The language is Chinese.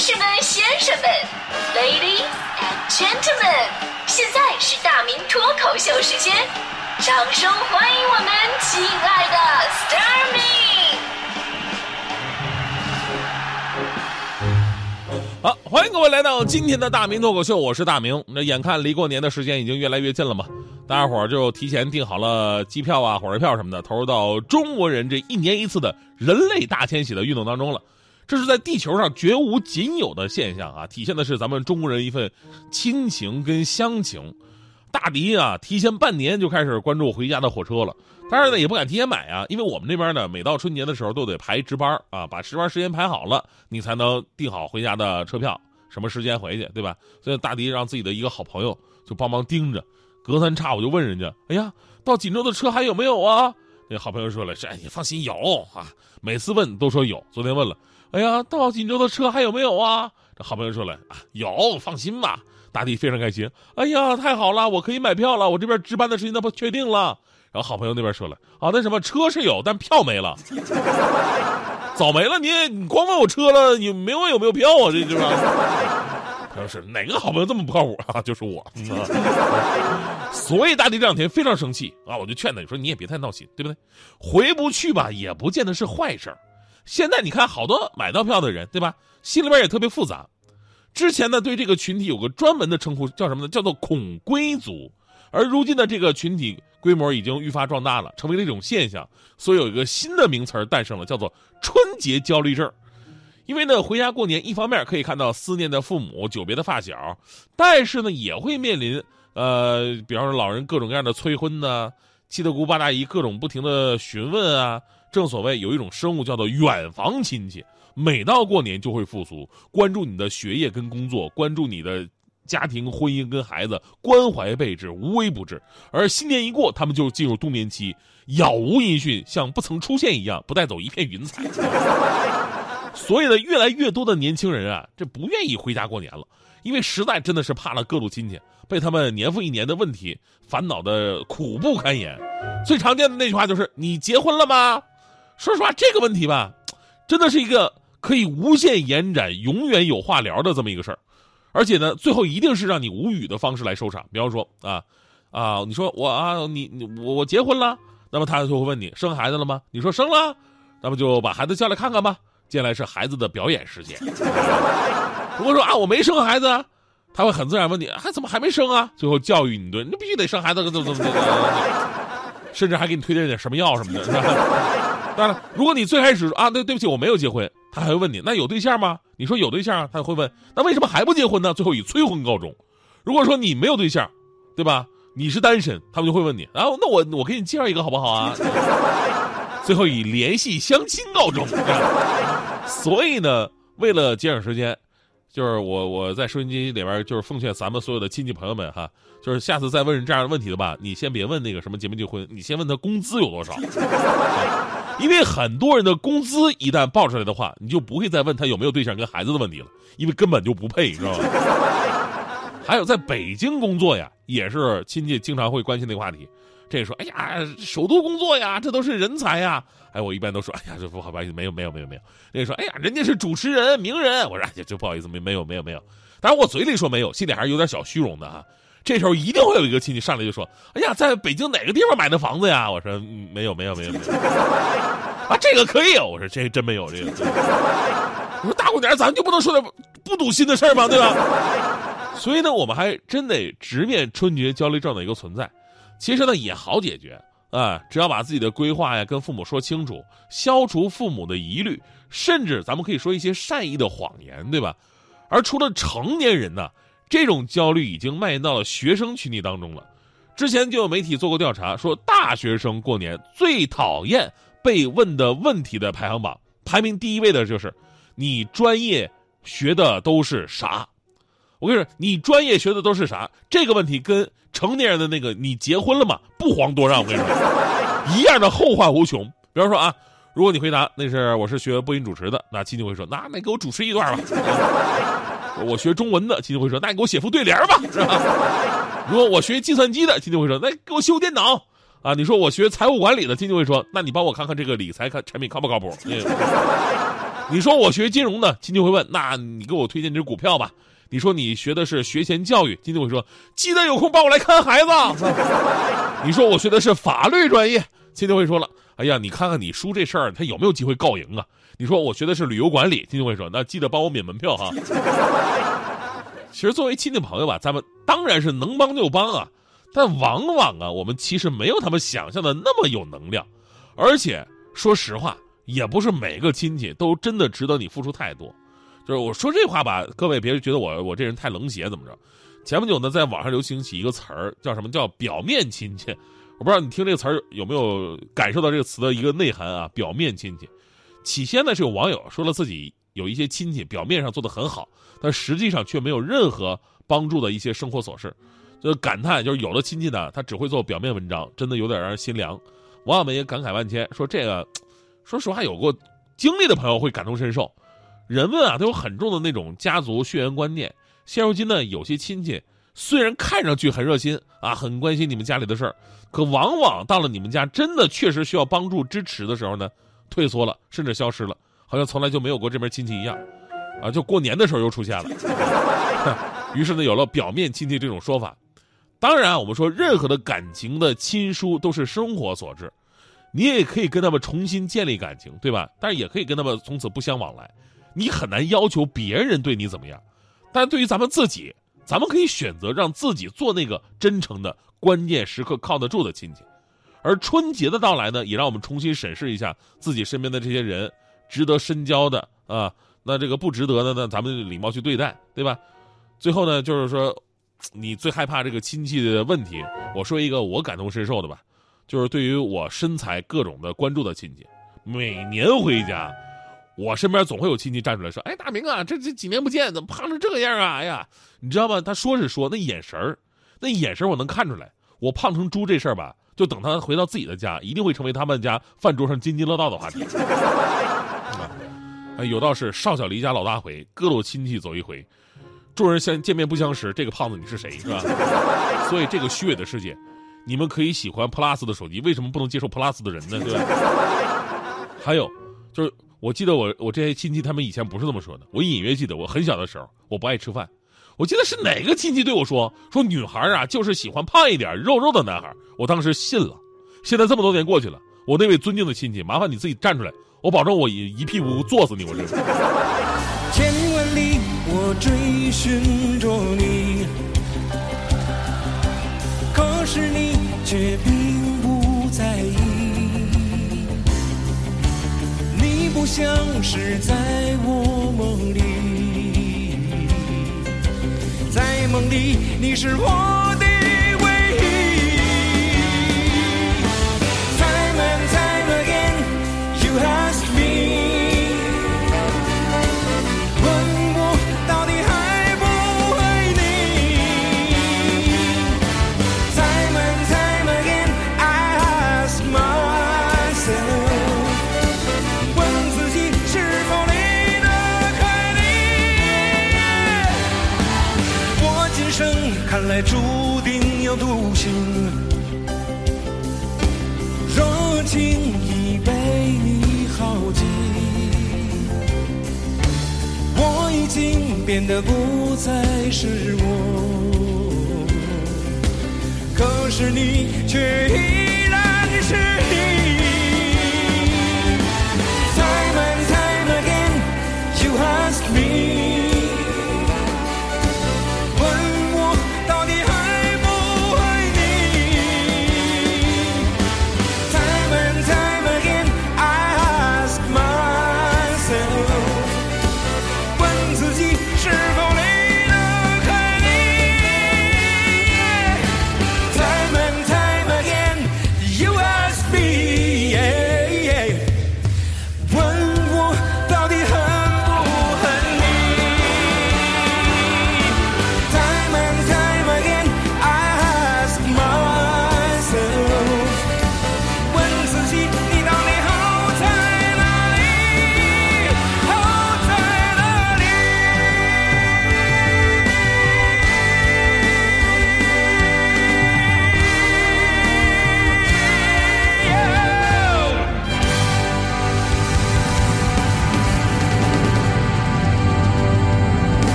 士们、先生们，Ladies and Gentlemen，现在是大明脱口秀时间，掌声欢迎我们亲爱的 s t a r m y 好，欢迎各位来到今天的大明脱口秀，我是大明。那眼看离过年的时间已经越来越近了嘛，大家伙儿就提前订好了机票啊、火车票什么的，投入到中国人这一年一次的人类大迁徙的运动当中了。这是在地球上绝无仅有的现象啊，体现的是咱们中国人一份亲情跟乡情。大迪啊，提前半年就开始关注回家的火车了，当然呢也不敢提前买啊，因为我们这边呢，每到春节的时候都得排值班啊，把值班时间排好了，你才能订好回家的车票，什么时间回去，对吧？所以大迪让自己的一个好朋友就帮忙盯着，隔三差五就问人家，哎呀，到锦州的车还有没有啊？那好朋友说了，这，哎，你放心，有啊，每次问都说有，昨天问了。哎呀，到锦州的车还有没有啊？这好朋友说了啊，有，放心吧。大弟非常开心。哎呀，太好了，我可以买票了，我这边值班的时间都不确定了。然后好朋友那边说了啊，那什么车是有，但票没了，早没了。你你光问我车了，你没问有没有票啊？这是吧？他说是哪个好朋友这么不靠谱啊？就是我。所以大弟这两天非常生气啊，我就劝他，你说你也别太闹心，对不对？回不去吧，也不见得是坏事儿。现在你看，好多买到票的人，对吧？心里边也特别复杂。之前呢，对这个群体有个专门的称呼，叫什么呢？叫做“恐归族”。而如今的这个群体规模已经愈发壮大了，成为了一种现象。所以有一个新的名词诞生了，叫做“春节焦虑症”。因为呢，回家过年，一方面可以看到思念的父母、久别的发小，但是呢，也会面临呃，比方说老人各种各样的催婚呐，七大姑八大姨各种不停的询问啊。正所谓有一种生物叫做远房亲戚，每到过年就会复苏，关注你的学业跟工作，关注你的家庭、婚姻跟孩子，关怀备至，无微不至。而新年一过，他们就进入冬眠期，杳无音讯，像不曾出现一样，不带走一片云彩。所以呢，越来越多的年轻人啊，这不愿意回家过年了，因为实在真的是怕了各路亲戚，被他们年复一年的问题烦恼的苦不堪言。最常见的那句话就是：“你结婚了吗？”说实话，这个问题吧，真的是一个可以无限延展、永远有话聊的这么一个事儿，而且呢，最后一定是让你无语的方式来收场。比方说啊啊，你说我啊，你你我我结婚了，那么他就会问你生孩子了吗？你说生了，那么就把孩子叫来看看吧。接下来是孩子的表演时间。如果说啊我没生孩子，他会很自然问你还怎么还没生啊？最后教育你一顿，你必须得生孩子，怎么怎么怎么，甚至还给你推荐点什么药什么的，是吧？当然，如果你最开始啊，对对不起，我没有结婚，他还会问你，那有对象吗？你说有对象，他会问，那为什么还不结婚呢？最后以催婚告终。如果说你没有对象，对吧？你是单身，他们就会问你，啊那我我给你介绍一个好不好啊？最后以联系相亲告终。所以呢，为了节省时间。就是我我在收音机里边就是奉劝咱们所有的亲戚朋友们哈，就是下次再问这样的问题的吧，你先别问那个什么结没结婚，你先问他工资有多少，因为很多人的工资一旦报出来的话，你就不会再问他有没有对象跟孩子的问题了，因为根本就不配，你知道吗？还有在北京工作呀，也是亲戚经常会关心的一个话题。这说，哎呀，首都工作呀，这都是人才呀。哎，我一般都说，哎呀，这不好意思，没有，没有，没有，没有。那个说，哎呀，人家是主持人、名人。我说，哎呀，就不好意思，没，没有，没有，没有。当然，我嘴里说没有，心里还是有点小虚荣的啊。这时候一定会有一个亲戚上来就说，哎呀，在北京哪个地方买的房子呀？我说，没有，没有，没有，没有。啊，这个可以。我说，这真没有这个。我说，大过年咱就不能说点不堵心的事儿吗？对吧？所以呢，我们还真得直面春节焦虑症的一个存在。其实呢也好解决啊，只要把自己的规划呀跟父母说清楚，消除父母的疑虑，甚至咱们可以说一些善意的谎言，对吧？而除了成年人呢，这种焦虑已经蔓延到了学生群体当中了。之前就有媒体做过调查，说大学生过年最讨厌被问的问题的排行榜，排名第一位的就是你专业学的都是啥？我跟你说，你专业学的都是啥？这个问题跟成年人的那个“你结婚了吗？”不遑多让。我跟你说，一样的后患无穷。比方说啊，如果你回答那是我是学播音主持的，那亲戚会说：“那那给我主持一段吧。”我学中文的亲戚会说：“那你给我写副对联吧。”是吧？如果我学计算机的亲戚会说：“那给我修电脑。”啊，你说我学财务管理的亲戚会说：“那你帮我看看这个理财看产品靠不靠谱？” 你说我学金融的，亲戚会问，那你给我推荐只股票吧。你说你学的是学前教育，亲戚会说，记得有空帮我来看孩子。你说我学的是法律专业，亲戚会说了，哎呀，你看看你叔这事儿，他有没有机会告赢啊？你说我学的是旅游管理，亲戚会说，那记得帮我免门票哈。其实作为亲戚朋友吧，咱们当然是能帮就帮啊，但往往啊，我们其实没有他们想象的那么有能量，而且说实话，也不是每个亲戚都真的值得你付出太多。就是我说这话吧，各位别觉得我我这人太冷血怎么着？前不久呢，在网上流行起一个词儿，叫什么叫表面亲戚？我不知道你听这个词儿有没有感受到这个词的一个内涵啊？表面亲戚，起先呢是有网友说了自己有一些亲戚表面上做的很好，但实际上却没有任何帮助的一些生活琐事，就感叹就是有的亲戚呢，他只会做表面文章，真的有点让人心凉。网友们也感慨万千，说这个，说实话有过经历的朋友会感同身受。人们啊都有很重的那种家族血缘观念。现如今呢，有些亲戚虽然看上去很热心啊，很关心你们家里的事儿，可往往到了你们家真的确实需要帮助支持的时候呢，退缩了，甚至消失了，好像从来就没有过这门亲戚一样，啊，就过年的时候又出现了。于是呢，有了表面亲戚这种说法。当然，我们说任何的感情的亲疏都是生活所致，你也可以跟他们重新建立感情，对吧？但是也可以跟他们从此不相往来。你很难要求别人对你怎么样，但对于咱们自己，咱们可以选择让自己做那个真诚的、关键时刻靠得住的亲戚。而春节的到来呢，也让我们重新审视一下自己身边的这些人，值得深交的啊，那这个不值得的呢，咱们礼貌去对待，对吧？最后呢，就是说，你最害怕这个亲戚的问题，我说一个我感同身受的吧，就是对于我身材各种的关注的亲戚，每年回家。我身边总会有亲戚站出来说：“哎，大明啊，这这几年不见，怎么胖成这样啊？哎呀，你知道吗？他说是说，那眼神儿，那眼神我能看出来。我胖成猪这事儿吧，就等他回到自己的家，一定会成为他们家饭桌上津津乐道的话题。哎，有道是少小离家老大回，各路亲戚走一回。众人相见面不相识，这个胖子你是谁是吧？所以这个虚伪的世界，你们可以喜欢 Plus 的手机，为什么不能接受 Plus 的人呢？对吧？还有就是。我记得我我这些亲戚他们以前不是这么说的，我隐约记得我很小的时候我不爱吃饭，我记得是哪个亲戚对我说说女孩啊就是喜欢胖一点肉肉的男孩，我当时信了。现在这么多年过去了，我那位尊敬的亲戚，麻烦你自己站出来，我保证我一一屁股坐死你，我这。千万里我追寻着你，可是你却像是在我梦里，在梦里你是我的。来注定要独行，若轻易被你耗尽，我已经变得不再是我，可是你却依然是你。